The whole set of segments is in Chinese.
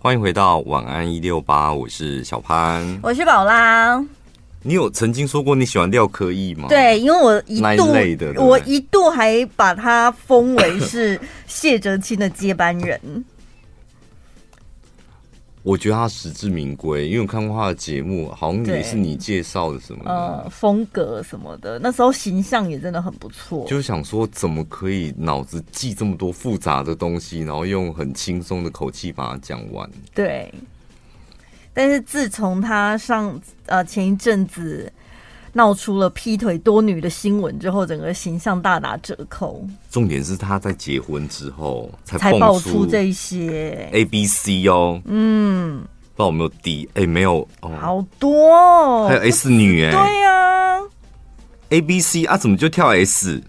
欢迎回到晚安一六八，我是小潘，我是宝拉。你有曾经说过你喜欢廖科艺吗？对，因为我一度我一度还把他封为是谢哲青的接班人。我觉得他实至名归，因为我看过他的节目，好像也是你介绍的什么的，呃，风格什么的，那时候形象也真的很不错。就想说，怎么可以脑子记这么多复杂的东西，然后用很轻松的口气把它讲完？对。但是自从他上呃前一阵子。闹出了劈腿多女的新闻之后，整个形象大打折扣。重点是他在结婚之后才才爆出这些 A B C 哦，嗯，不知道有没有 D？哎、欸，没有哦，好多、哦，还有 S 女哎，对呀、啊、，A B C 啊，怎么就跳 S？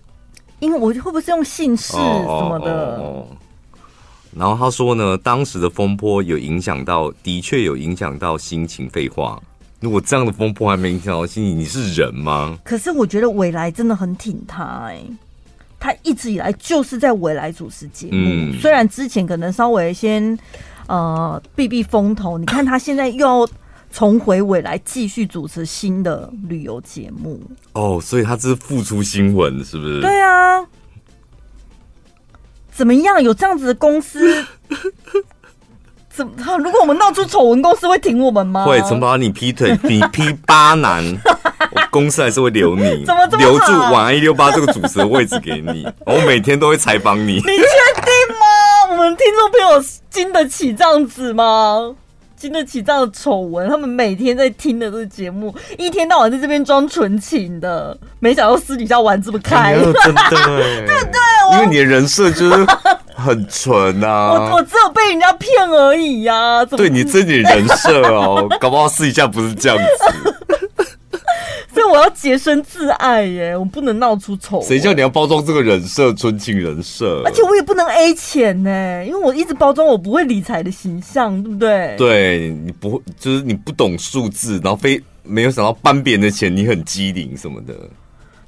因为我会不会是用姓氏什么的？哦、然后他说呢，当时的风波有影响到，的确有影响到心情。废话。如果这样的风波还没影响到心里，你是人吗？可是我觉得未来真的很挺他哎、欸，他一直以来就是在未来主持节目，嗯、虽然之前可能稍微先呃避避风头，你看他现在又要重回未来继续主持新的旅游节目哦，所以他这是复出新闻是不是？对啊，怎么样？有这样子的公司？如果我们闹出丑闻，公司会挺我们吗？会，从把你劈腿，你劈八男，公司还是会留你，怎么留住晚安一六八这个主持的位置给你？我每天都会采访你。你确定吗？我们听众朋友经得起这样子吗？经得起这样的丑闻？他们每天在听的这个节目，一天到晚在这边装纯情的，没想到私底下玩这么开，哎、真的，对对，因为你的人设就是。很纯啊！我我只有被人家骗而已呀、啊！对你自己人设哦，搞不好私底下不是这样子。所以我要洁身自爱耶，我不能闹出丑。谁叫你要包装这个人设，纯情人设？而且我也不能 A 钱呢，因为我一直包装我不会理财的形象，对不对？对，你不会，就是你不懂数字，然后非没有想到搬别人的钱，你很机灵什么的。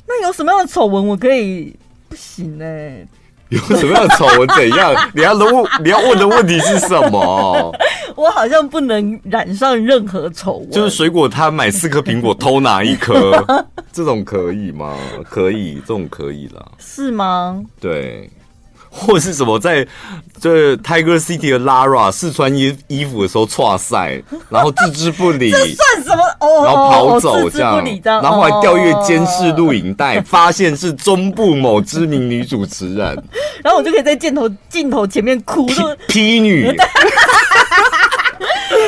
那有什么样的丑闻我可以不行呢？有什么样的丑闻？怎样？你要问，你要问的问题是什么？我好像不能染上任何丑闻。就是水果摊买四颗苹果偷拿一颗，这种可以吗？可以，这种可以啦。是吗？对。或是什么在就是 Tiger City 的 Lara 试穿衣衣服的时候错赛，然后置之不理，这算什么？哦，然后跑走这样，然后还调阅监视录影带，发现是中部某知名女主持人，然后我就可以在镜头镜头前面哭，劈女。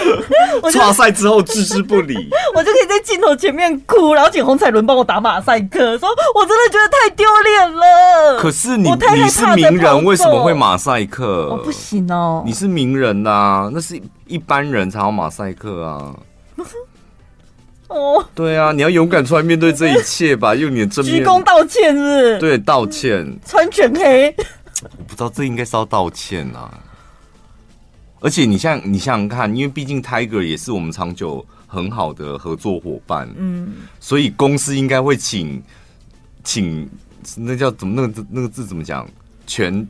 挫赛之后置之不理，我就可以在镜头前面哭，然后请洪彩伦帮我打马赛克，说我真的觉得太丢脸了。可是你你是名人，为什么会马赛克？我不行哦，你是名人呐，那是一般人才要马赛克啊。哦，对啊，你要勇敢出来面对这一切吧，用你的正面鞠躬道歉是是？对，道歉，穿全黑。我不知道这应该是要道歉啊。而且你像你想想看，因为毕竟 Tiger 也是我们长久很好的合作伙伴，嗯，所以公司应该会请请那叫怎么那个字那个字怎么讲？全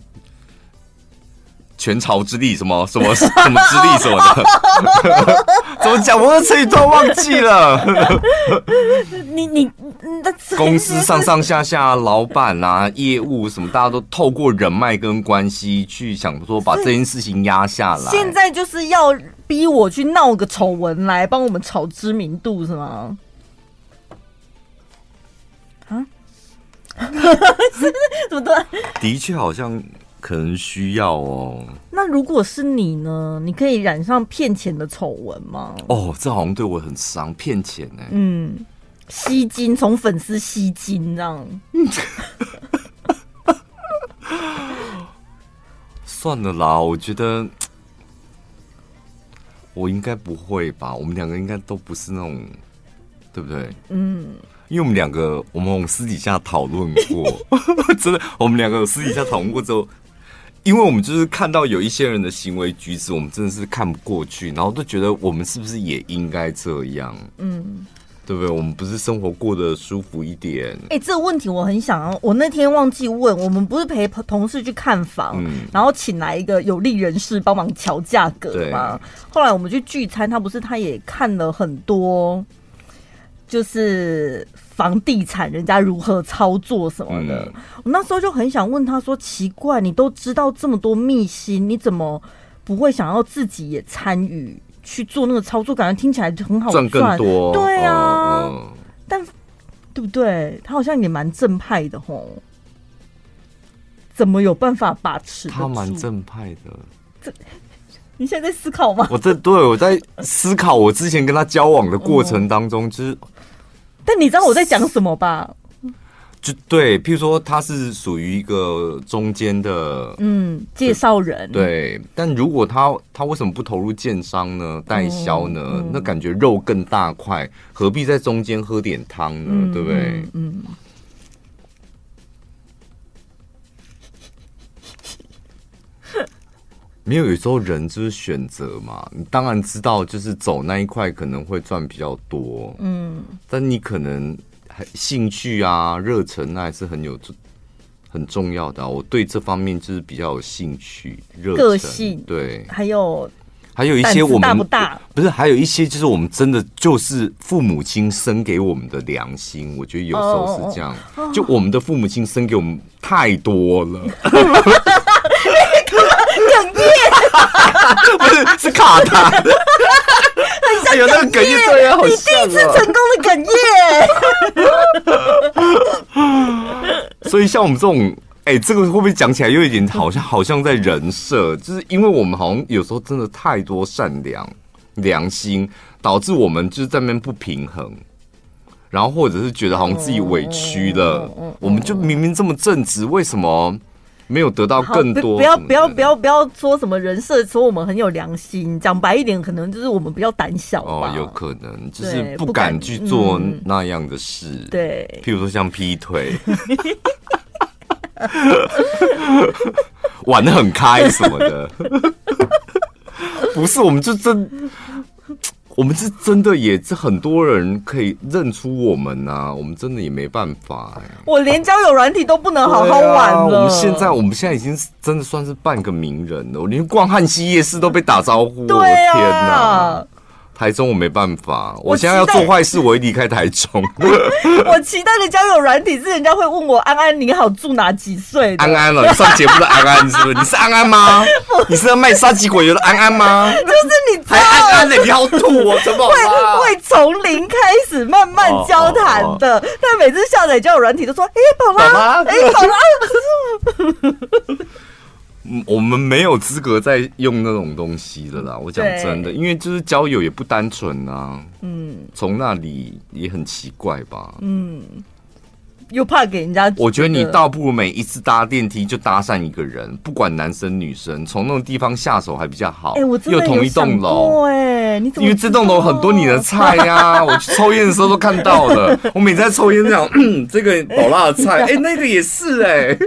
全朝之力什么什么 什么之力什么的，怎么讲？我的成语都忘记了。你 你。公司上上下下，老板啊，业务什么，大家都透过人脉跟关系去想说把这件事情压下来。现在就是要逼我去闹个丑闻来帮我们炒知名度，是吗？啊？怎么的？的确好像可能需要哦。那如果是你呢？你可以染上骗钱的丑闻吗？哦，这好像对我很伤，骗钱呢。嗯。吸金，从粉丝吸金这样。算了啦，我觉得 我应该不会吧。我们两个应该都不是那种，对不对？嗯，因为我们两个，我们私底下讨论过，真的，我们两个有私底下讨论过之后，因为我们就是看到有一些人的行为举止，我们真的是看不过去，然后都觉得我们是不是也应该这样？嗯。对不对？我们不是生活过得舒服一点？哎、欸，这个问题我很想要。我那天忘记问，我们不是陪同事去看房，嗯、然后请来一个有利人士帮忙调价格吗？后来我们去聚餐，他不是他也看了很多，就是房地产人家如何操作什么的。嗯、我那时候就很想问他说：“奇怪，你都知道这么多秘辛，你怎么不会想要自己也参与？”去做那个操作，感觉听起来就很好赚，更多。对啊，但对不对？他好像也蛮正派的吼，怎么有办法把持？他蛮正派的。这你现在在思考吗？我在对，我在思考我之前跟他交往的过程当中，就是。但你知道我在讲什么吧？就对，譬如说他是属于一个中间的，嗯，介绍人。对，但如果他他为什么不投入建商呢？代销呢？嗯嗯、那感觉肉更大块，何必在中间喝点汤呢？嗯、对不对？嗯。没有，有时候人就是选择嘛。你当然知道，就是走那一块可能会赚比较多。嗯。但你可能。兴趣啊，热忱那还是很有很重要的啊。我对这方面就是比较有兴趣，热个性对，还有还有一些我们大不大？不是，还有一些就是我们真的就是父母亲生给我们的良心。我觉得有时候是这样，哦、就我们的父母亲生给我们太多了。哽咽，不是是卡痰，很像有那个哽咽，对啊，你第一次成功的哽咽。所以像我们这种，哎，这个会不会讲起来又有点好像好像在人设？就是因为我们好像有时候真的太多善良、良心，导致我们就是在那边不平衡，然后或者是觉得好像自己委屈了，我们就明明这么正直，为什么？没有得到更多，不要不要不要不要说什么人设，说我们很有良心。讲白一点，可能就是我们比较胆小哦，有可能就是不敢去做那样的事。对，譬如说像劈腿，玩的很开什么的，不是，我们就真。我们是真的也是很多人可以认出我们呐、啊，我们真的也没办法呀。我连交友软体都不能好好玩了。啊、我们现在，我们现在已经真的算是半个名人了，我连逛汉西夜市都被打招呼。对啊，天哪！台中我没办法，我现在要做坏事，我会离开台中。我期待的交友软体是人家会问我安安你好，住哪几岁？安安了，你上节目的安安是不是？你是安安吗？你是要卖沙棘果油的安安吗？就是你，还安安的，你好土哦，怎么会会从零开始慢慢交谈的？但每次下载交友软体都说，哎，宝拉，哎，宝拉。我们没有资格再用那种东西的啦。我讲真的，因为就是交友也不单纯啊。嗯，从那里也很奇怪吧。嗯，又怕给人家。我觉得你倒不如每一次搭电梯就搭讪一个人，不管男生女生，从那种地方下手还比较好。哎，我真的有同一栋楼。哎，你怎么？因为这栋楼很多你的菜呀，啊，我去抽烟的时候都看到了。我每次在抽烟这样，这个宝辣的菜，哎，那个也是哎。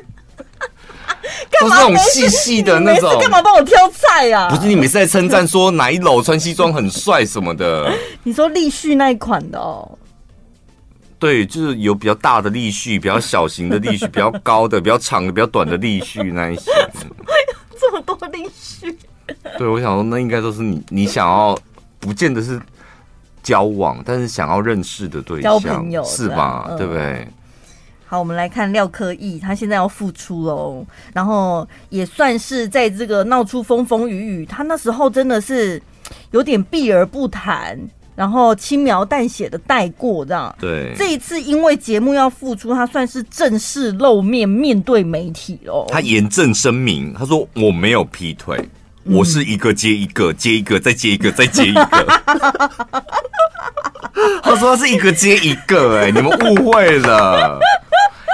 都是那种细细的那种，干嘛帮我挑菜呀？不是你每次在称赞说哪一楼穿西装很帅什么的？你说立旭那一款的哦？对，就是有比较大的立序，比较小型的立序，比较高的、比较长的、比较短的立序那一些。这么多立序？对，我想说那应该都是你你想要，不见得是交往，但是想要认识的对象，交朋友是吧？对不对？好，我们来看廖科义，他现在要复出喽，然后也算是在这个闹出风风雨雨。他那时候真的是有点避而不谈，然后轻描淡写的带过这样。对，这一次因为节目要复出，他算是正式露面面对媒体哦。他严正声明，他说我没有劈腿，嗯、我是一个接一个，接一个再接一个再接一个。他说他是一个接一个、欸，哎，你们误会了。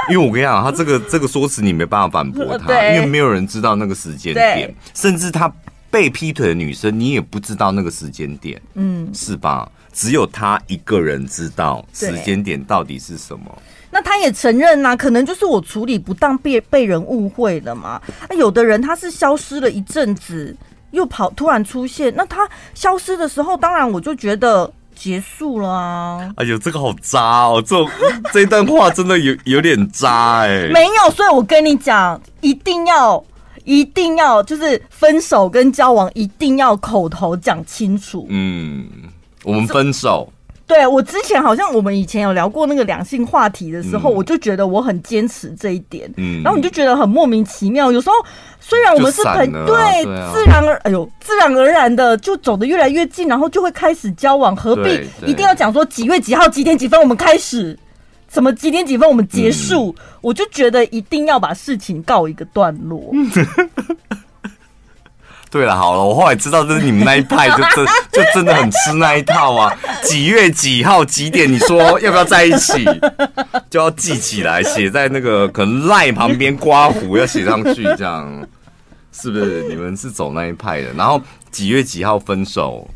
因为我跟你讲，他这个这个说辞你没办法反驳他，因为没有人知道那个时间点，甚至他被劈腿的女生，你也不知道那个时间点，嗯，是吧？只有他一个人知道时间点到底是什么。那他也承认呐、啊，可能就是我处理不当被被人误会了嘛。那有的人他是消失了一阵子，又跑突然出现，那他消失的时候，当然我就觉得。结束了啊！哎呦，这个好渣哦！这这一段话真的有有点渣哎、欸。没有，所以我跟你讲，一定要一定要，就是分手跟交往一定要口头讲清楚。嗯，我们分手。对，我之前好像我们以前有聊过那个两性话题的时候，嗯、我就觉得我很坚持这一点。嗯，然后你就觉得很莫名其妙。有时候虽然我们是朋友，对，自然而哎呦，自然而然的就走得越来越近，然后就会开始交往，何必一定要讲说几月几号几点几分我们开始，什么几点几分我们结束？嗯、我就觉得一定要把事情告一个段落。嗯对了，好了，我后来知道这是你们那一派，就真 就真的很吃那一套啊！几月几号几点？你说要不要在一起？就要记起来，写在那个可能赖旁边刮胡要写上去，这样是不是？你们是走那一派的？然后几月几号分手？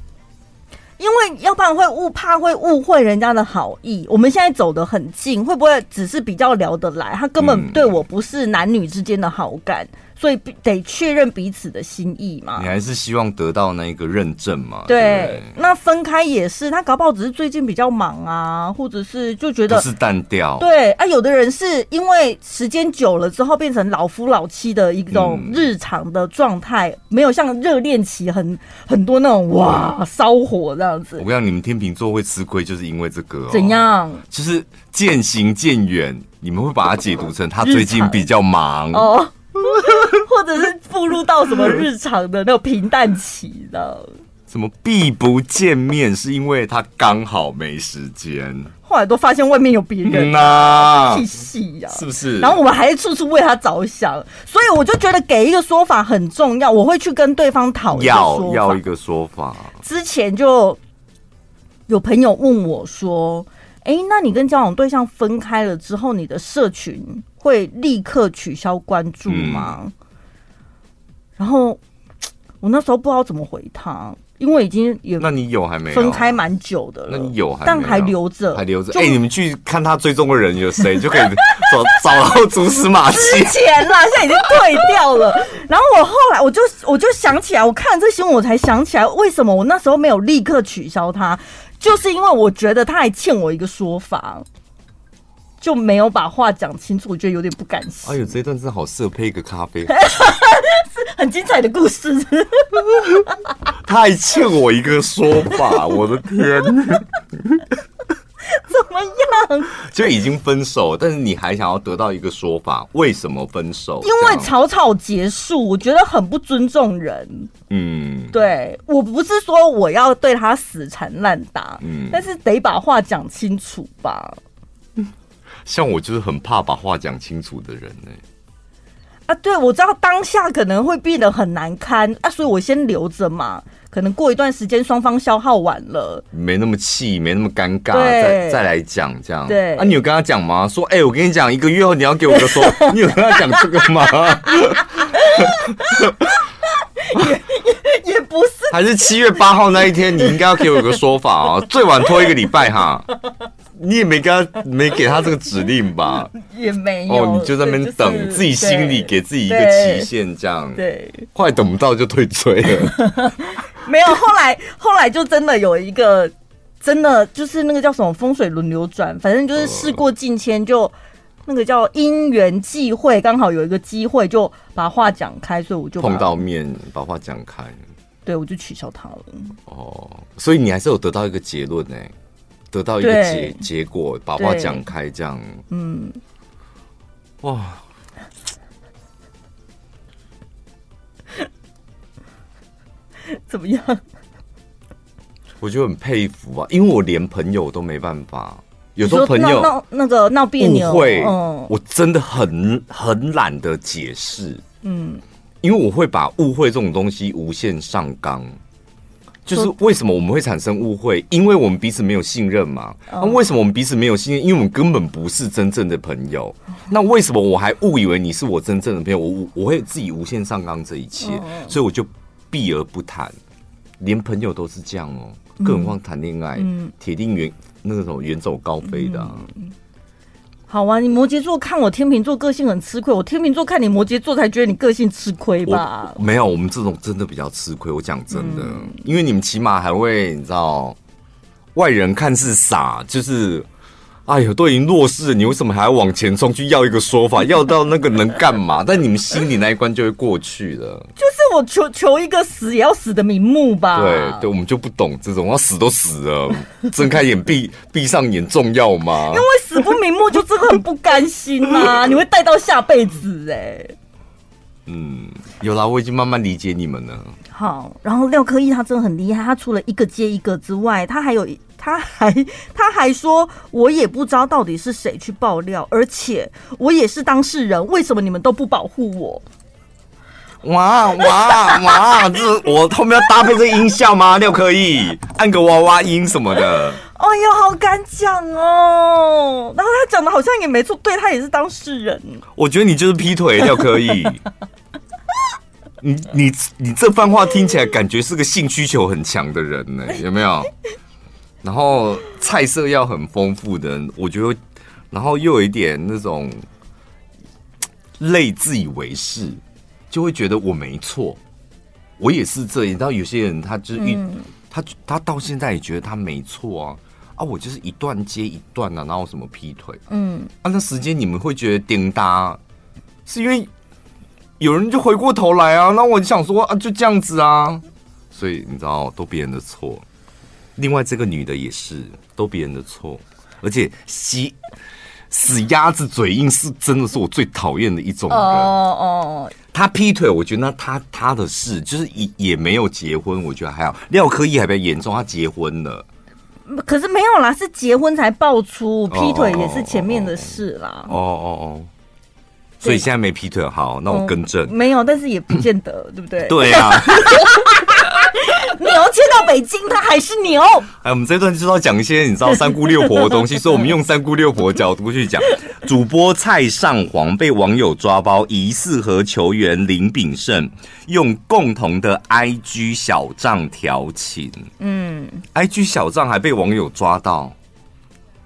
因为要不然会误怕会误会人家的好意。我们现在走得很近，会不会只是比较聊得来？他根本对我不是男女之间的好感。所以得确认彼此的心意嘛？你还是希望得到那个认证嘛？对，对那分开也是，他搞不好只是最近比较忙啊，或者是就觉得是淡掉。对啊，有的人是因为时间久了之后变成老夫老妻的一种日常的状态，嗯、没有像热恋期很很多那种哇烧火这样子。我讲，你们天秤座会吃亏，就是因为这个、哦。怎样？就是渐行渐远，你们会把它解读成他最近比较忙哦。或者是步入到什么日常的那种平淡期的，什么避不见面是因为他刚好没时间，后来都发现外面有别人。啊，气息呀，是不是？然后我们还是处处为他着想，所以我就觉得给一个说法很重要，我会去跟对方讨论，要要一个说法。之前就有朋友问我说：“哎、欸，那你跟交往对象分开了之后，你的社群？”会立刻取消关注吗？嗯、然后我那时候不知道怎么回他，因为已经有那你有还没分开蛮久的了，那你有还但还留着还留着。哎、欸，你们去看他追踪的人有谁，就可以找找到蛛丝马迹。之前啦，现在已经退掉了。然后我后来我就我就想起来，我看了这新闻，我才想起来为什么我那时候没有立刻取消他，就是因为我觉得他还欠我一个说法。就没有把话讲清楚，我觉得有点不甘心。哎呦，这一段真的好适合配一个咖啡，是 很精彩的故事。他还欠我一个说法，我的天！怎么样？就已经分手，但是你还想要得到一个说法，为什么分手？因为草草结束，我觉得很不尊重人。嗯，对，我不是说我要对他死缠烂打，嗯，但是得把话讲清楚吧。像我就是很怕把话讲清楚的人呢、欸。啊，对，我知道当下可能会变得很难堪啊，所以我先留着嘛。可能过一段时间双方消耗完了，没那么气，没那么尴尬，再再来讲这样。对啊，你有跟他讲吗？说，哎、欸，我跟你讲，一个月后你要给我个说，你有跟他讲这个吗？还是七月八号那一天，你应该要给我个说法啊、哦，最晚拖一个礼拜哈。你也没跟他没给他这个指令吧？也没有哦，你就在那边等，就是、自己心里给自己一个期限，这样对，快等不到就退追了。没有，后来后来就真的有一个，真的就是那个叫什么风水轮流转，反正就是事过境迁，就那个叫因缘际会，刚好有一个机会就把话讲开，所以我就碰到面把话讲开，对，我就取消他了。哦，所以你还是有得到一个结论呢、欸。得到一个结结果，把话讲开，这样，嗯，哇，怎么样？我就很佩服啊，因为我连朋友都没办法，有时候朋友闹那个闹别扭，会，嗯，我真的很很懒得解释，嗯，因为我会把误会这种东西无限上纲。就是为什么我们会产生误会？因为我们彼此没有信任嘛。那为什么我们彼此没有信任？因为我们根本不是真正的朋友。那为什么我还误以为你是我真正的朋友？我我会自己无限上纲这一切，所以我就避而不谈。连朋友都是这样哦，更何况谈恋爱，铁定远那个什么远走高飞的。好啊，你摩羯座看我天秤座个性很吃亏，我天秤座看你摩羯座才觉得你个性吃亏吧？没有，我们这种真的比较吃亏。我讲真的，嗯、因为你们起码还会你知道外人看似傻，就是。哎呦，都已经落势了，你为什么还要往前冲去要一个说法？要到那个能干嘛？但你们心里那一关就会过去了。就是我求求一个死也要死的瞑目吧？对对，我们就不懂这种，要死都死了，睁开眼闭闭上眼重要吗？因为死不瞑目就真的很不甘心啊！你会带到下辈子哎。嗯，有啦，我已经慢慢理解你们了。好，然后廖科溢他真的很厉害，他除了一个接一个之外，他还有。他还他还说，我也不知道到底是谁去爆料，而且我也是当事人，为什么你们都不保护我？哇哇哇！这我后面要搭配这音效吗？廖科溢按个娃娃音什么的。哎呦，好敢讲哦！然后他讲的好像也没错，对，他也是当事人。我觉得你就是劈腿，廖可以。你你你这番话听起来感觉是个性需求很强的人呢，有没有？然后菜色要很丰富的，我觉得，然后又有一点那种类自以为是，就会觉得我没错，我也是这样。你知道有些人他就是、嗯、他他到现在也觉得他没错啊啊！我就是一段接一段啊，然后什么劈腿？嗯，啊，那时间你们会觉得叮当，是因为有人就回过头来啊，那我就想说啊，就这样子啊，所以你知道都别人的错。另外，这个女的也是都别人的错，而且死死鸭子嘴硬是真的是我最讨厌的一种人。哦哦，他劈腿，我觉得那他他的事就是也也没有结婚，我觉得还好。廖科一还比较严重，他结婚了，可是没有啦，是结婚才爆出劈腿，也是前面的事啦。哦哦哦，所以现在没劈腿，好，那我更正。没有，但是也不见得，对不对？对啊。牛迁到北京，它还是牛。哎，我们这段就是要讲一些你知道三姑六婆的东西，所以我们用三姑六婆的角度去讲。主播蔡尚煌被网友抓包，疑似和球员林炳胜用共同的 IG 小账调情。嗯，IG 小账还被网友抓到。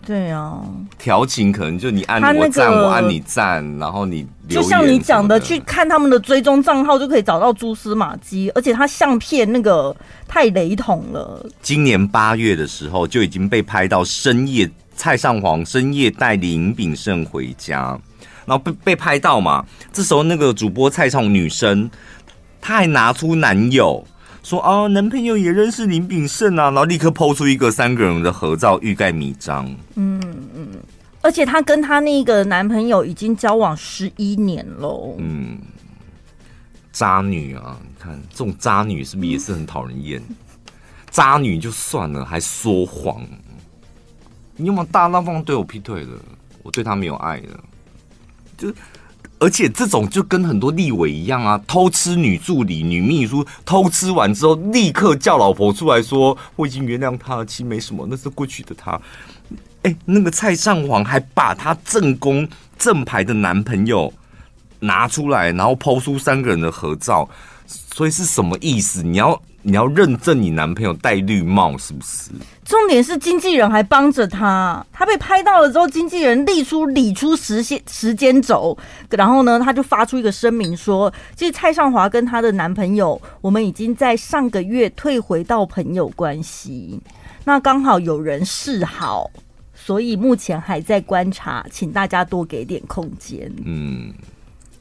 对啊，调情可能就你按我赞，我按你赞，然后你就像你讲的，去看他们的追踪账号就可以找到蛛丝马迹，而且他相片那个太雷同了。今年八月的时候就已经被拍到深夜，蔡尚煌深夜带林炳胜回家，然后被被拍到嘛，这时候那个主播蔡尚女生，她还拿出男友。说啊，男朋友也认识林炳胜啊，然后立刻抛出一个三个人的合照，欲盖弥彰。嗯嗯，而且她跟她那个男朋友已经交往十一年喽。嗯，渣女啊，你看这种渣女是不是也是很讨人厌？渣女就算了，还说谎。你有没有大大方方对我劈腿了？我对他没有爱了，就。而且这种就跟很多立委一样啊，偷吃女助理、女秘书，偷吃完之后立刻叫老婆出来说：“我已经原谅他了，其实没什么，那是过去的他。”哎，那个蔡尚皇还把他正宫正牌的男朋友拿出来，然后抛出三个人的合照，所以是什么意思？你要？你要认证你男朋友戴绿帽是不是？重点是经纪人还帮着他，他被拍到了之后，经纪人立出理出时间时间轴，然后呢，他就发出一个声明说，其实蔡尚华跟她的男朋友，我们已经在上个月退回到朋友关系，那刚好有人示好，所以目前还在观察，请大家多给点空间。嗯。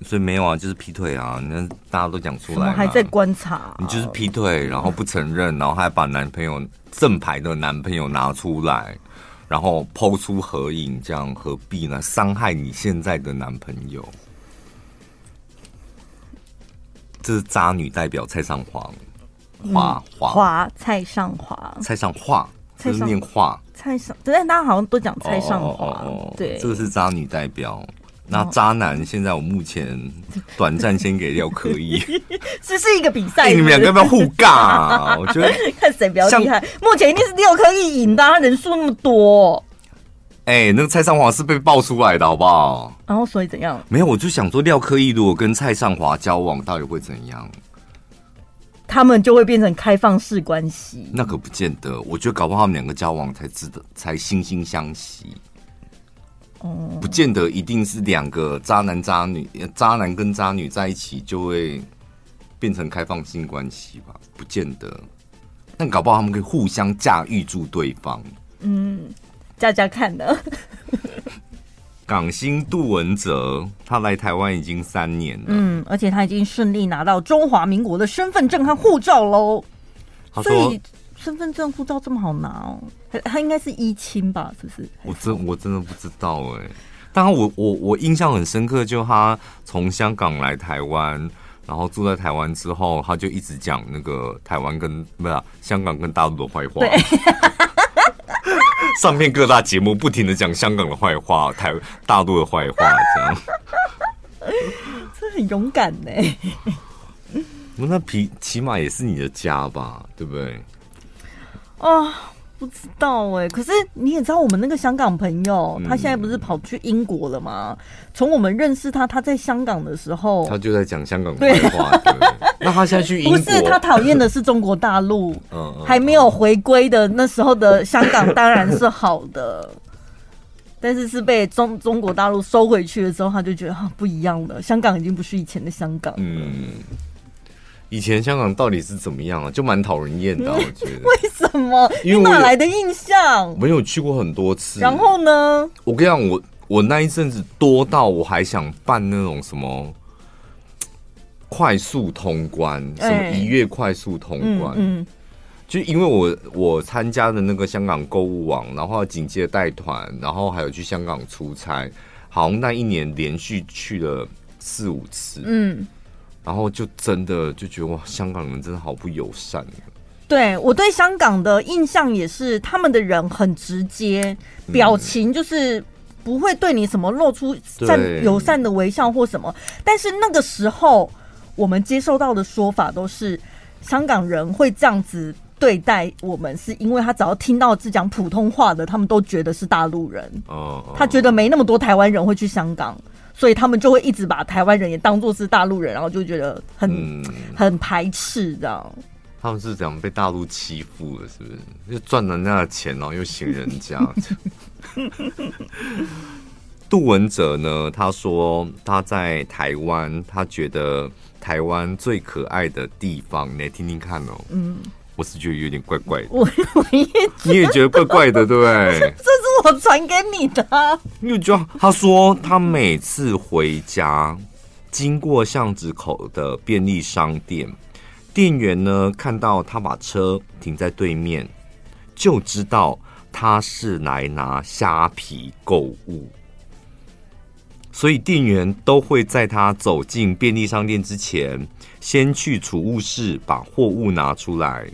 所以没有啊，就是劈腿啊！那大家都讲出来，我还在观察。你就是劈腿，然后不承认，然后还把男朋友正牌的男朋友拿出来，然后抛出合影，这样何必呢？伤害你现在的男朋友，这是渣女代表蔡尚煌，华华华蔡尚华，蔡尚华，这是念华蔡尚，但大家好像都讲蔡尚华，对，这个是渣女代表。那渣男现在我目前短暂先给廖科溢，这是一个比赛，你们两个要不要互尬啊？我觉得看谁比较厉害。目前一定是廖科溢赢的，他人数那么多。哎，那个蔡尚华是被爆出来的，好不好？然后所以怎样？没有，我就想说廖科溢如果跟蔡尚华交往，到底会怎样？他们就会变成开放式关系？那可不见得。我觉得搞不好他们两个交往才知道，才惺惺相惜。哦不见得一定是两个渣男渣女，渣男跟渣女在一起就会变成开放性关系吧？不见得，但搞不好他们可以互相驾驭住对方。嗯，加加看的。港星杜文泽，他来台湾已经三年了，嗯，而且他已经顺利拿到中华民国的身份证和护照喽。所以身份证、护照这么好拿哦？他他应该是一亲吧？是不是？我真我真的不知道哎。当然，我我我印象很深刻，就他从香港来台湾，然后住在台湾之后，他就一直讲那个台湾跟不是香港跟大陆的坏话。对 上片各大节目不停的讲香港的坏话，台大陆的坏话，这样，这很勇敢呢。那皮起码也是你的家吧，对不对？哦，不知道哎。可是你也知道，我们那个香港朋友，嗯、他现在不是跑去英国了吗？从我们认识他，他在香港的时候，他就在讲香港的坏话。那他现在去不是他讨厌的是中国大陆。嗯，还没有回归的那时候的香港当然是好的，但是是被中中国大陆收回去的时候，他就觉得不一样了。香港已经不是以前的香港。嗯，以前香港到底是怎么样啊？就蛮讨人厌的，我觉得。为什么？因为哪来的印象？没有去过很多次。然后呢？我跟你讲，我我那一阵子多到我还想办那种什么。快速通关，什么一月快速通关？嗯，就因为我我参加的那个香港购物网，然后紧接着带团，然后还有去香港出差，好像那一年连续去了四五次。嗯，然后就真的就觉得哇，香港人真的好不友善。对，我对香港的印象也是，他们的人很直接，表情就是不会对你什么露出善友善的微笑或什么。但是那个时候。我们接受到的说法都是，香港人会这样子对待我们，是因为他只要听到是讲普通话的，他们都觉得是大陆人。哦，他觉得没那么多台湾人会去香港，所以他们就会一直把台湾人也当作是大陆人，然后就觉得很、嗯、很排斥，这样。他们是怎样被大陆欺负了？是不是？就赚人家的钱，然后又行人家。杜文泽呢？他说他在台湾，他觉得。台湾最可爱的地方，你来听听看哦。嗯，我是觉得有点怪怪的。我 我也你也觉得怪怪的，对不对？这是我传给你的。因为就他说，他每次回家经过巷子口的便利商店，店员呢看到他把车停在对面，就知道他是来拿虾皮购物。所以店员都会在他走进便利商店之前，先去储物室把货物拿出来。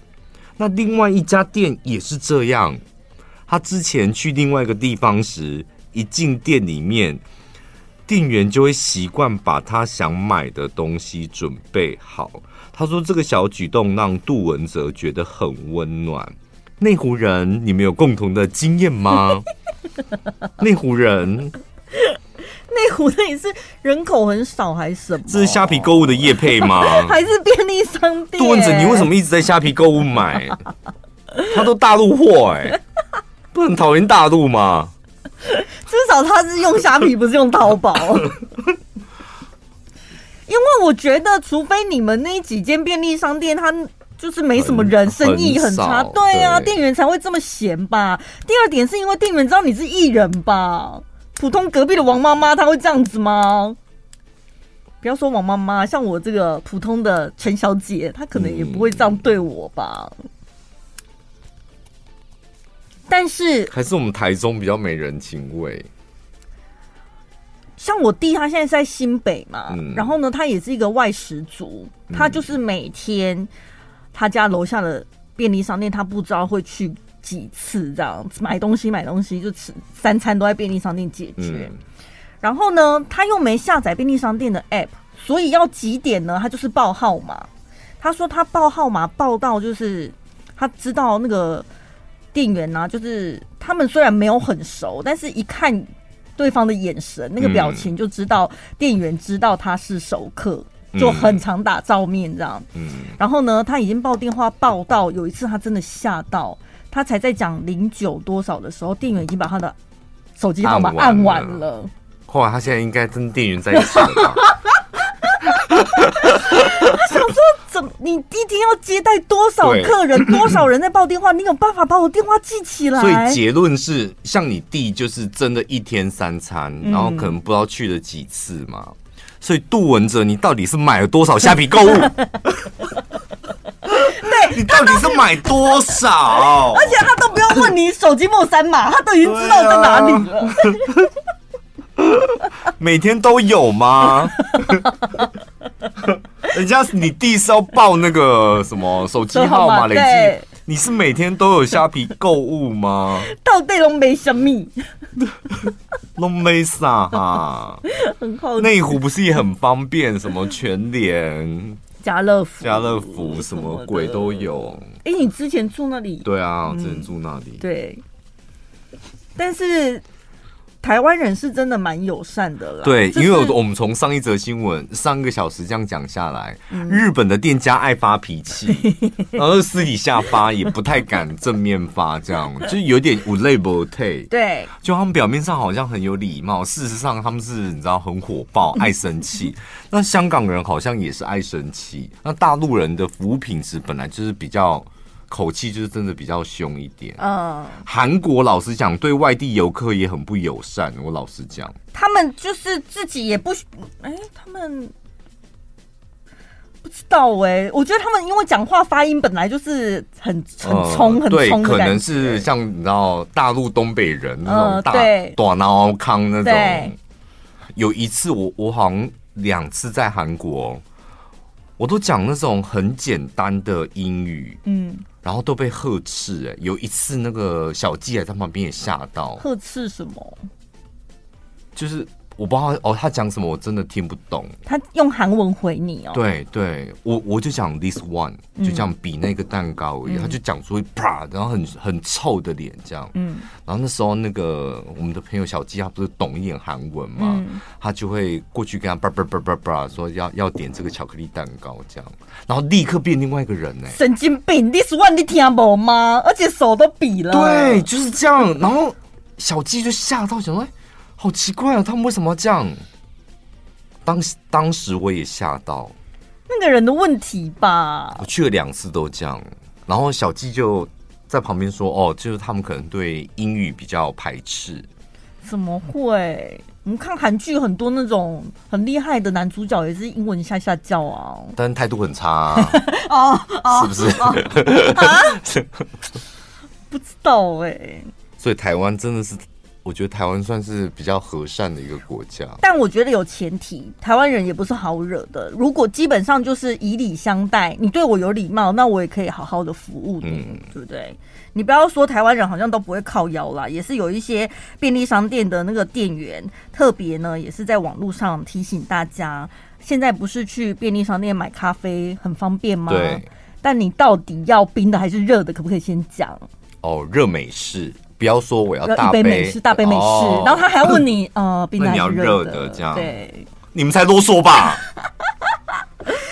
那另外一家店也是这样。他之前去另外一个地方时，一进店里面，店员就会习惯把他想买的东西准备好。他说这个小举动让杜文泽觉得很温暖。内湖人，你们有共同的经验吗？内湖人。内湖那里是人口很少还是什么？这是虾皮购物的业配吗？还是便利商店？杜文泽，你为什么一直在虾皮购物买？他都大陆货哎，不很讨厌大陆吗？至少他是用虾皮，不是用淘宝。因为我觉得，除非你们那几间便利商店，它就是没什么人，生意很差。对啊，店员才会这么闲吧？第二点是因为店员知道你是艺人吧？普通隔壁的王妈妈，她会这样子吗？不要说王妈妈，像我这个普通的陈小姐，她可能也不会这样对我吧。嗯、但是，还是我们台中比较没人情味。像我弟，他现在是在新北嘛，嗯、然后呢，他也是一个外食族，他就是每天他家楼下的便利商店，他不知道会去。几次这样子买东西买东西就吃三餐都在便利商店解决，嗯、然后呢，他又没下载便利商店的 app，所以要几点呢？他就是报号码。他说他报号码报到就是他知道那个店员呢、啊，就是他们虽然没有很熟，但是一看对方的眼神那个表情就知道店员知道他是熟客，就很常打照面这样。嗯，然后呢，他已经报电话报到，有一次他真的吓到。他才在讲零九多少的时候，店员已经把他的手机号码按完了。后来他现在应该跟店员在一起了吧？他 想说，怎么你一天要接待多少客人，多少人在报电话，你有办法把我电话记起来？所以结论是，像你弟就是真的一天三餐，然后可能不知道去了几次嘛。所以杜文哲，你到底是买了多少虾皮购物？对，你到底是买多少？而且他都不用问你手机末三码，他都已经知道在哪里了。每天都有吗？人家你弟是要报那个什么手机号码累计，你是每天都有虾皮购物吗？到底拢没什么，拢没啥哈。很好，内湖不是也很方便？什么全联、家乐福、家乐福什么鬼都有。哎，你之前住那里？对啊，我之前住那里。对，但是。台湾人是真的蛮友善的啦。对，因为我们从上一则新闻上一个小时这样讲下来，嗯、日本的店家爱发脾气，然后私底下发也不太敢正面发，这样就有点无泪不退。对，就他们表面上好像很有礼貌，事实上他们是你知道很火爆，爱生气。那香港人好像也是爱生气。那大陆人的服务品质本来就是比较。口气就是真的比较凶一点。嗯，韩国老实讲，对外地游客也很不友善。我老实讲，他们就是自己也不，哎、欸，他们不知道哎、欸。我觉得他们因为讲话发音本来就是很很冲，很冲、嗯、对，可能是像你知道大陆东北人那种大短脑康那种。对有一次我我好像两次在韩国，我都讲那种很简单的英语，嗯。然后都被呵斥哎，有一次那个小鸡也在旁边也吓到。呵斥什么？就是。我不知道哦，他讲什么我真的听不懂。他用韩文回你哦。对对，我我就讲 this one，就这样比那个蛋糕而已，嗯、他就讲出啪，然后很很臭的脸这样。嗯。然后那时候那个我们的朋友小鸡他不是懂一点韩文嘛，嗯、他就会过去跟他叭叭叭叭叭说要要点这个巧克力蛋糕这样，然后立刻变另外一个人呢。神经病，this one 你听不吗？而且手都比了。对，就是这样。然后小鸡就吓到想说。好奇怪啊！他们为什么要这样？当时当时我也吓到，那个人的问题吧。我去了两次都这样，然后小纪就在旁边说：“哦，就是他们可能对英语比较排斥。”怎么会？我们看韩剧很多那种很厉害的男主角也是英文下下叫啊，但态度很差啊，哦，是不是？不知道哎、欸。所以台湾真的是。我觉得台湾算是比较和善的一个国家，但我觉得有前提，台湾人也不是好惹的。如果基本上就是以礼相待，你对我有礼貌，那我也可以好好的服务你，嗯、对不对？你不要说台湾人好像都不会靠腰啦，也是有一些便利商店的那个店员，特别呢也是在网络上提醒大家，现在不是去便利商店买咖啡很方便吗？对。但你到底要冰的还是热的？可不可以先讲？哦，热美式。不要说我要大杯，杯美式，大杯美式，哦、然后他还要问你，呃，冰的你要热的？这样，对，你们才啰嗦吧？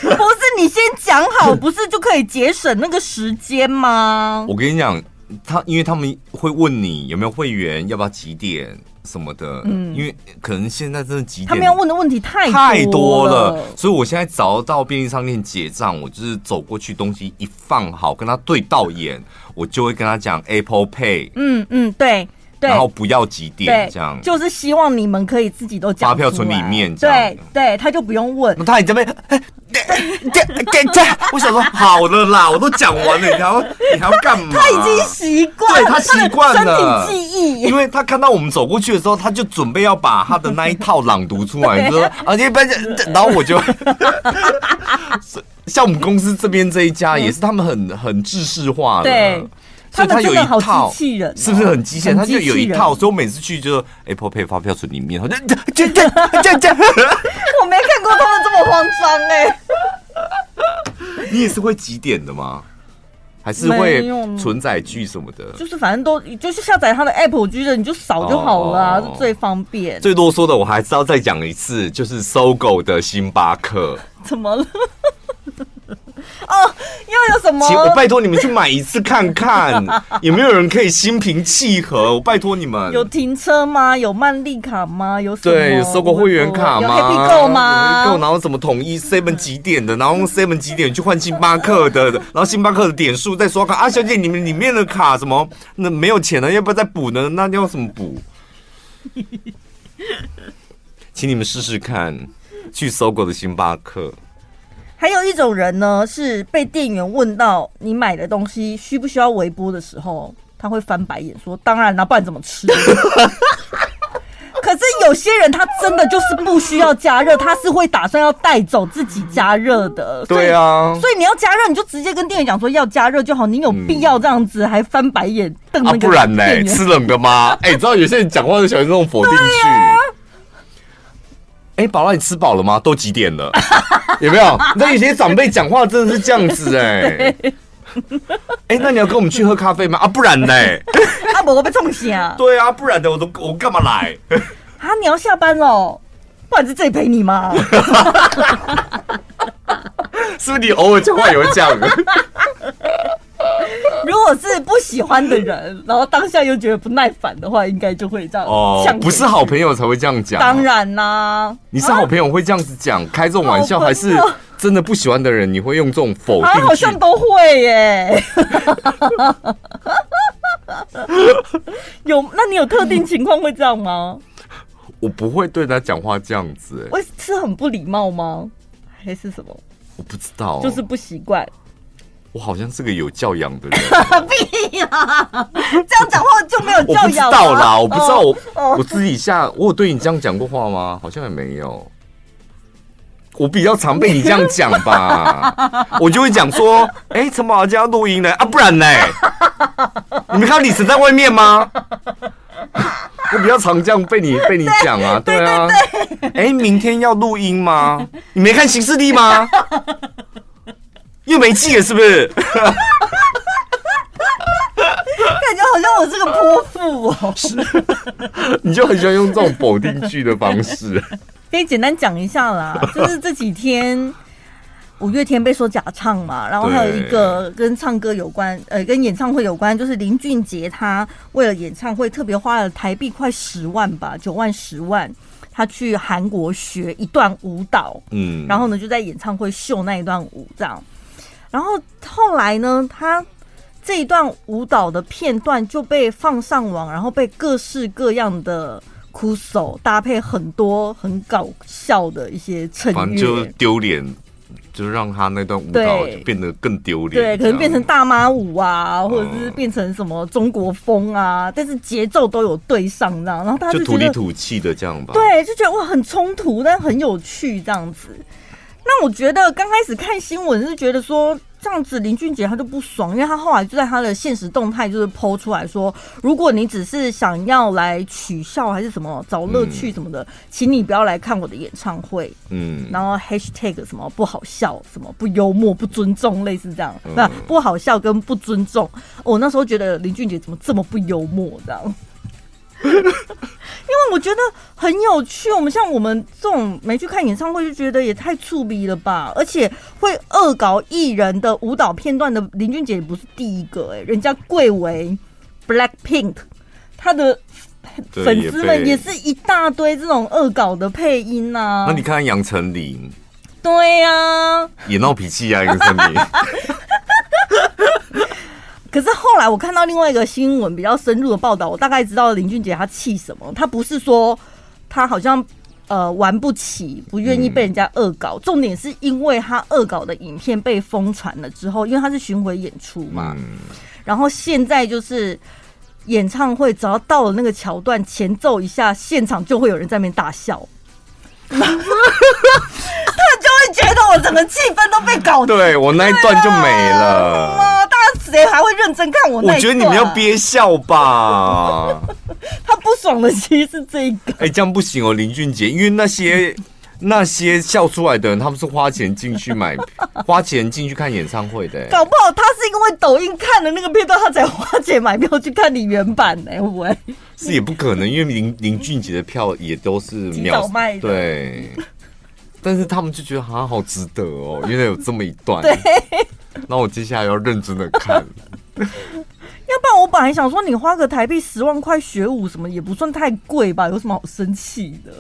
不是你先讲好，不是就可以节省那个时间吗？我跟你讲，他因为他们会问你有没有会员，要不要几点。什么的，嗯，因为可能现在真的几点，他们要问的问题太多太多了，所以我现在找到便利商店结账，我就是走过去，东西一放好，跟他对到眼，我就会跟他讲 Apple Pay，嗯嗯，对。然后不要几点这样，就是希望你们可以自己都讲发票存里面，对对，他就不用问。他这边，我想说好了啦，我都讲完了，你还要你还要干嘛？他已经习惯，对他习惯了，身体记忆。因为他看到我们走过去的时候，他就准备要把他的那一套朗读出来，就说啊，你别，然后我就，像我们公司这边这一家也是，他们很很制式化的。所以他有一套，是不是很机械？他就有一套，所以我每次去就 Apple Pay 发票存里面，就就就就就，我没看过他们这么慌张哎。你也是会几点的吗？还是会存载具什么的？就是反正都就是下载他的 App，我觉得你就扫就好了，是最方便。最多说的我还是要再讲一次，就是搜狗的星巴克。怎么了？哦，又有什么？我拜托你们去买一次看看，有没有人可以心平气和？我拜托你们。有停车吗？有曼丽卡吗？有什么？对，有收过会员卡吗？有 Happy Go 吗？够，然后什么统一 seven 几点的，然后用 seven 几点去换星巴克的，然后星巴克的点数再刷卡啊，小姐，你们里面的卡什么？那没有钱了，要不要再补呢？那要怎么补？请你们试试看，去搜狗的星巴克。还有一种人呢，是被店员问到你买的东西需不需要微波的时候，他会翻白眼说：“当然了，不然怎么吃？” 可是有些人他真的就是不需要加热，他是会打算要带走自己加热的。对啊，所以你要加热，你就直接跟店员讲说要加热就好。你有必要这样子还翻白眼瞪那个？啊，不然呢？吃冷的吗？哎、欸，你知道有些人讲话就喜欢这种否定句。哎、啊，宝拉，你吃饱了吗？都几点了？有没有？那有些长辈讲话真的是这样子哎、欸。哎、欸，那你要跟我们去喝咖啡吗？啊，不然呢？啊，不，我被冲醒啊。对啊，不然的，我都我干嘛来？啊，你要下班了，不然在这里陪你吗？是不是你偶尔讲话也会这样？如果是不喜欢的人，然后当下又觉得不耐烦的话，应该就会这样。哦，不是好朋友才会这样讲。当然啦、啊，你是好朋友会这样子讲，开这种玩笑，还是真的不喜欢的人，你会用这种否定？好像都会耶。有？那你有特定情况会这样吗？我不会对他讲话这样子，我是很不礼貌吗？还是什么？我不知道，就是不习惯。我好像是个有教养的人。这样讲话就没有教养。我不知道啦，我不知道我我私底下我有对你这样讲过话吗？好像也没有。我比较常被你这样讲吧，我就会讲说：“哎，陈宝家要录音呢啊，不然呢？你没看到李晨在外面吗？”我比较常这样被你被你讲啊，对啊。哎，明天要录音吗？你没看行事历吗？又没记了是不是？感觉好像我是个泼妇哦。是，你就很喜欢用这种否定句的方式。可以简单讲一下啦，就是这几天五月天被说假唱嘛，然后还有一个跟唱歌有关，呃，跟演唱会有关，就是林俊杰他为了演唱会特别花了台币快十万吧，九万十万，他去韩国学一段舞蹈，嗯，然后呢就在演唱会秀那一段舞这样。然后后来呢，他这一段舞蹈的片段就被放上网，然后被各式各样的酷手搭配很多很搞笑的一些衬乐，反正就丢脸，就让他那段舞蹈就变得更丢脸。对，可能变成大妈舞啊，或者是变成什么中国风啊，但是节奏都有对上这样，然后他就，就土里土气的这样吧。对，就觉得哇，很冲突，但很有趣这样子。那我觉得刚开始看新闻是觉得说这样子林俊杰他就不爽，因为他后来就在他的现实动态就是 po 出来说，如果你只是想要来取笑还是什么找乐趣什么的，嗯，请你不要来看我的演唱会。嗯，然后 hashtag 什么不好笑，什么不幽默，不尊重，类似这样。那，嗯，不好笑跟不尊重，我那时候觉得林俊杰怎么这么不幽默这样。因为我觉得很有趣，我们像我们这种没去看演唱会，就觉得也太粗鄙了吧！而且会恶搞艺人的舞蹈片段的林俊杰也不是第一个哎、欸，人家贵为 Blackpink，他的粉丝们也是一大堆这种恶搞的配音呐、啊。那你看杨丞琳，对呀、啊，也闹脾气啊，杨丞琳。可是后来我看到另外一个新闻比较深入的报道，我大概知道林俊杰他气什么。他不是说他好像呃玩不起，不愿意被人家恶搞，重点是因为他恶搞的影片被疯传了之后，因为他是巡回演出嘛，然后现在就是演唱会只要到了那个桥段前奏一下，现场就会有人在那边大笑，他就会觉得我整个气氛都被搞，对我那一段就没了。谁还会认真看我那？我觉得你们要憋笑吧。他不爽的其实是这个。哎，这样不行哦，林俊杰，因为那些那些笑出来的人，他们是花钱进去买，花钱进去看演唱会的。搞不好他是因为抖音看的那个片段，他才花钱买票去看你原版呢？会不会？是也不可能，因为林林俊杰的票也都是秒卖的。对。但是他们就觉得好像好值得哦，原来有这么一段。对，那我接下来要认真的看。要不然我本来想说，你花个台币十万块学舞什么也不算太贵吧？有什么好生气的？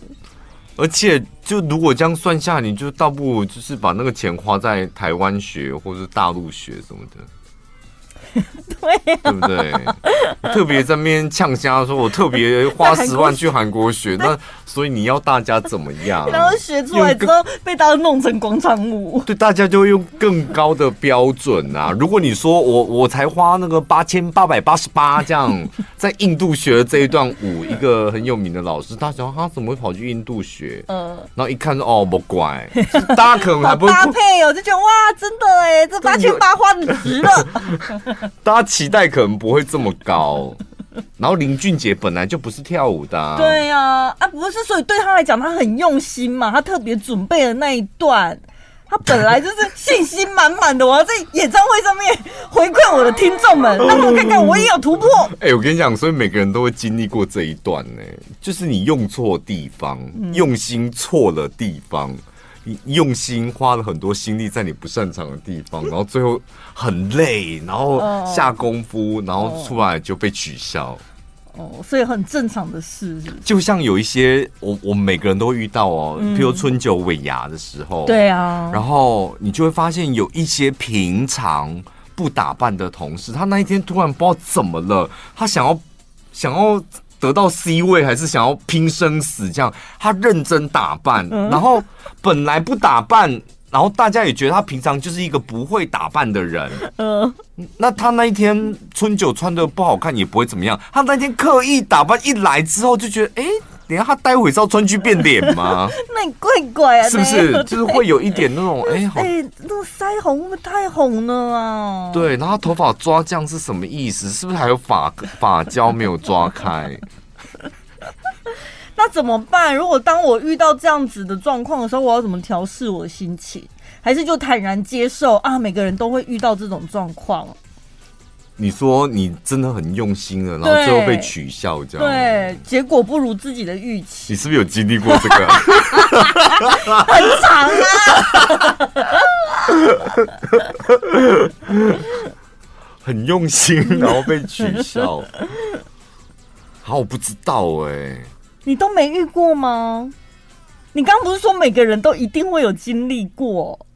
而且，就如果这样算下，你就倒不如就是把那个钱花在台湾学，或者是大陆学什么的。对、啊，对不对？特别在那边呛虾说，我特别花十 万去韩国学，那所以你要大家怎么样？然后学出来之后被大家弄成广场舞，对，大家就会用更高的标准啊！如果你说我我才花那个八千八百八十八这样 在印度学了这一段舞，一个很有名的老师，他想他怎么会跑去印度学？嗯，然后一看说哦，不乖，大家可能还不搭配哦，就觉得哇，真的哎，这八千八花的值了。大家期待可能不会这么高，然后林俊杰本来就不是跳舞的。啊，对呀，啊，啊不是，所以对他来讲，他很用心嘛，他特别准备了那一段，他本来就是信心满满的，我要在演唱会上面回馈我的听众们，让他们看看我也有突破。哎，欸，我跟你讲，所以每个人都会经历过这一段呢，就是你用错地方，用心错了地方。用心花了很多心力在你不擅长的地方，然后最后很累，然后下功夫，然后出来就被取消。哦，所以很正常的事是是？就像有一些我我们每个人都会遇到哦，譬如春酒尾牙的时候，对啊，然后你就会发现有一些平常不打扮的同事，他那一天突然不知道怎么了，他想要想要。得到 C 位还是想要拼生死这样，他认真打扮，然后本来不打扮，然后大家也觉得他平常就是一个不会打扮的人。嗯，那他那一天春酒穿的不好看也不会怎么样，他那天刻意打扮一来之后就觉得，哎。等下他待会是要穿去变脸吗？那你怪怪啊，是不是？就是会有一点那种 哎，哎、欸，那个腮红会不会太红了啊？对，然后头发抓这样是什么意思？是不是还有发发胶没有抓开？那怎么办？如果当我遇到这样子的状况的时候，我要怎么调试我的心情？还是就坦然接受啊？每个人都会遇到这种状况。你说你真的很用心了，然后最后被取笑，这样对，结果不如自己的预期。你是不是有经历过这个？很长啊，很用心，然后被取笑。好，我不知道哎、欸，你都没遇过吗？你刚刚不是说每个人都一定会有经历过？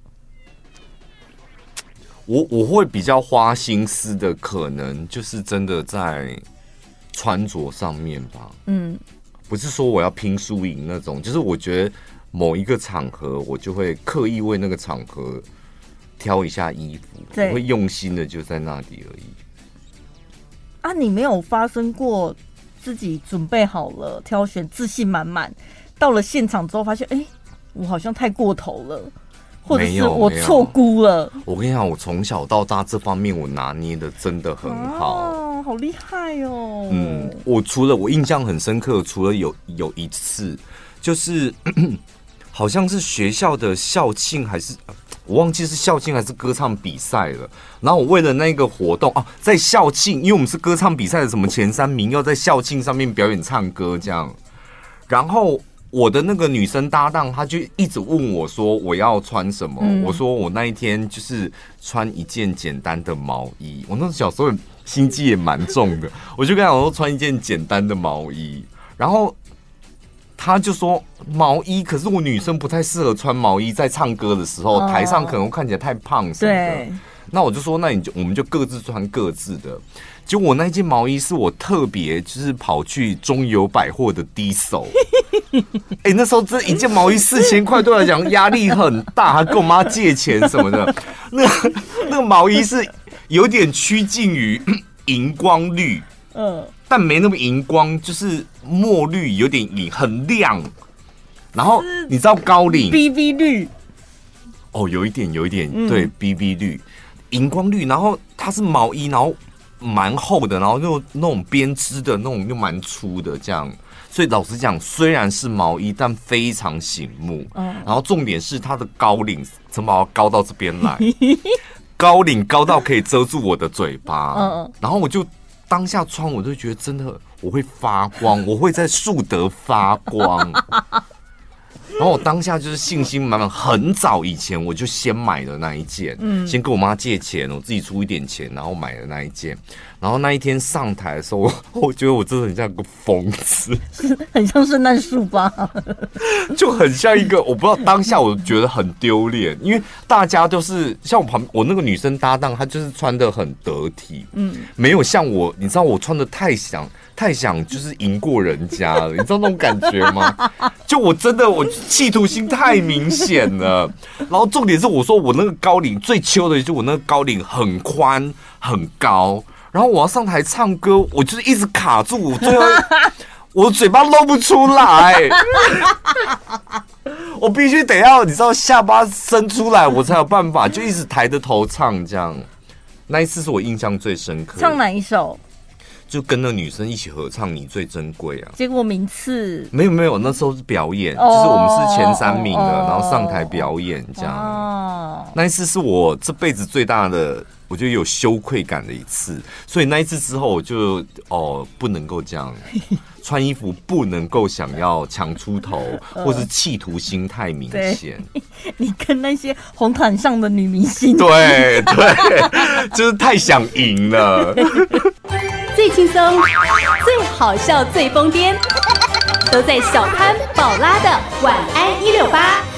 我我会比较花心思的，可能就是真的在穿着上面吧。嗯，不是说我要拼输赢那种，就是我觉得某一个场合，我就会刻意为那个场合挑一下衣服，我会用心的就在那里而已。啊，你没有发生过自己准备好了，挑选自信满满，到了现场之后发现，哎，我好像太过头了。或者是我错估了。我跟你讲，我从小到大这方面我拿捏的真的很好，哦，好厉害哦。嗯，我除了我印象很深刻，除了有有一次，就是 好像是学校的校庆，还是我忘记是校庆还是歌唱比赛了。然后我为了那个活动啊，在校庆，因为我们是歌唱比赛的什么前三名，要在校庆上面表演唱歌这样，然后。我的那个女生搭档，她就一直问我说：“我要穿什么？”嗯、我说：“我那一天就是穿一件简单的毛衣。”我那时候小时候心机也蛮重的，我就跟她说穿一件简单的毛衣。然后她就说：“毛衣，可是我女生不太适合穿毛衣，在唱歌的时候，台上可能看起来太胖什么的。对”那我就说：“那你就我们就各自穿各自的。”就我那件毛衣是我特别就是跑去中友百货的低手，哎，那时候这一件毛衣四千块，对我来讲压力很大，还跟我妈借钱什么的。那那个毛衣是有点趋近于 荧光绿，嗯，但没那么荧光，就是墨绿，有点银，很亮。然后你知道高领 BB 绿，哦，有一点，有一点，对，BB 绿，荧光绿。然后它是毛衣，然后。蛮厚的，然后又那种编织的那种又蛮粗的，这样。所以老实讲，虽然是毛衣，但非常醒目。嗯。然后重点是它的高领，怎么高到这边来？高领高到可以遮住我的嘴巴。嗯。然后我就当下穿，我就觉得真的我会发光，我会在树德发光。然后我当下就是信心满满，很早以前我就先买了那一件，嗯，先跟我妈借钱，我自己出一点钱，然后买了那一件。然后那一天上台的时候，我 我觉得我真的很像个疯子，很像圣诞树吧，就很像一个，我不知道当下我觉得很丢脸，因为大家都是像我旁我那个女生搭档，她就是穿的很得体，嗯，没有像我，你知道我穿的太想太想就是赢过人家了，你知道那种感觉吗？就我真的我企图心太明显了，然后重点是我说我那个高领最秋的，就我那个高领很宽很高。然后我要上台唱歌，我就是一直卡住，我最后 我嘴巴露不出来，我必须得要你知道下巴伸出来，我才有办法，就一直抬着头唱这样。那一次是我印象最深刻。唱哪一首？就跟那女生一起合唱《你最珍贵》啊。结果名次没有没有，那时候是表演，哦、就是我们是前三名的，哦、然后上台表演这样。哦、那一次是我这辈子最大的。我觉得有羞愧感的一次，所以那一次之后，我就哦不能够这样 穿衣服，不能够想要强出头，或是企图心太明显。你跟那些红毯上的女明星，对对，就是太想赢了。最轻松、最好笑、最疯癫，都在小潘宝拉的晚安一六八。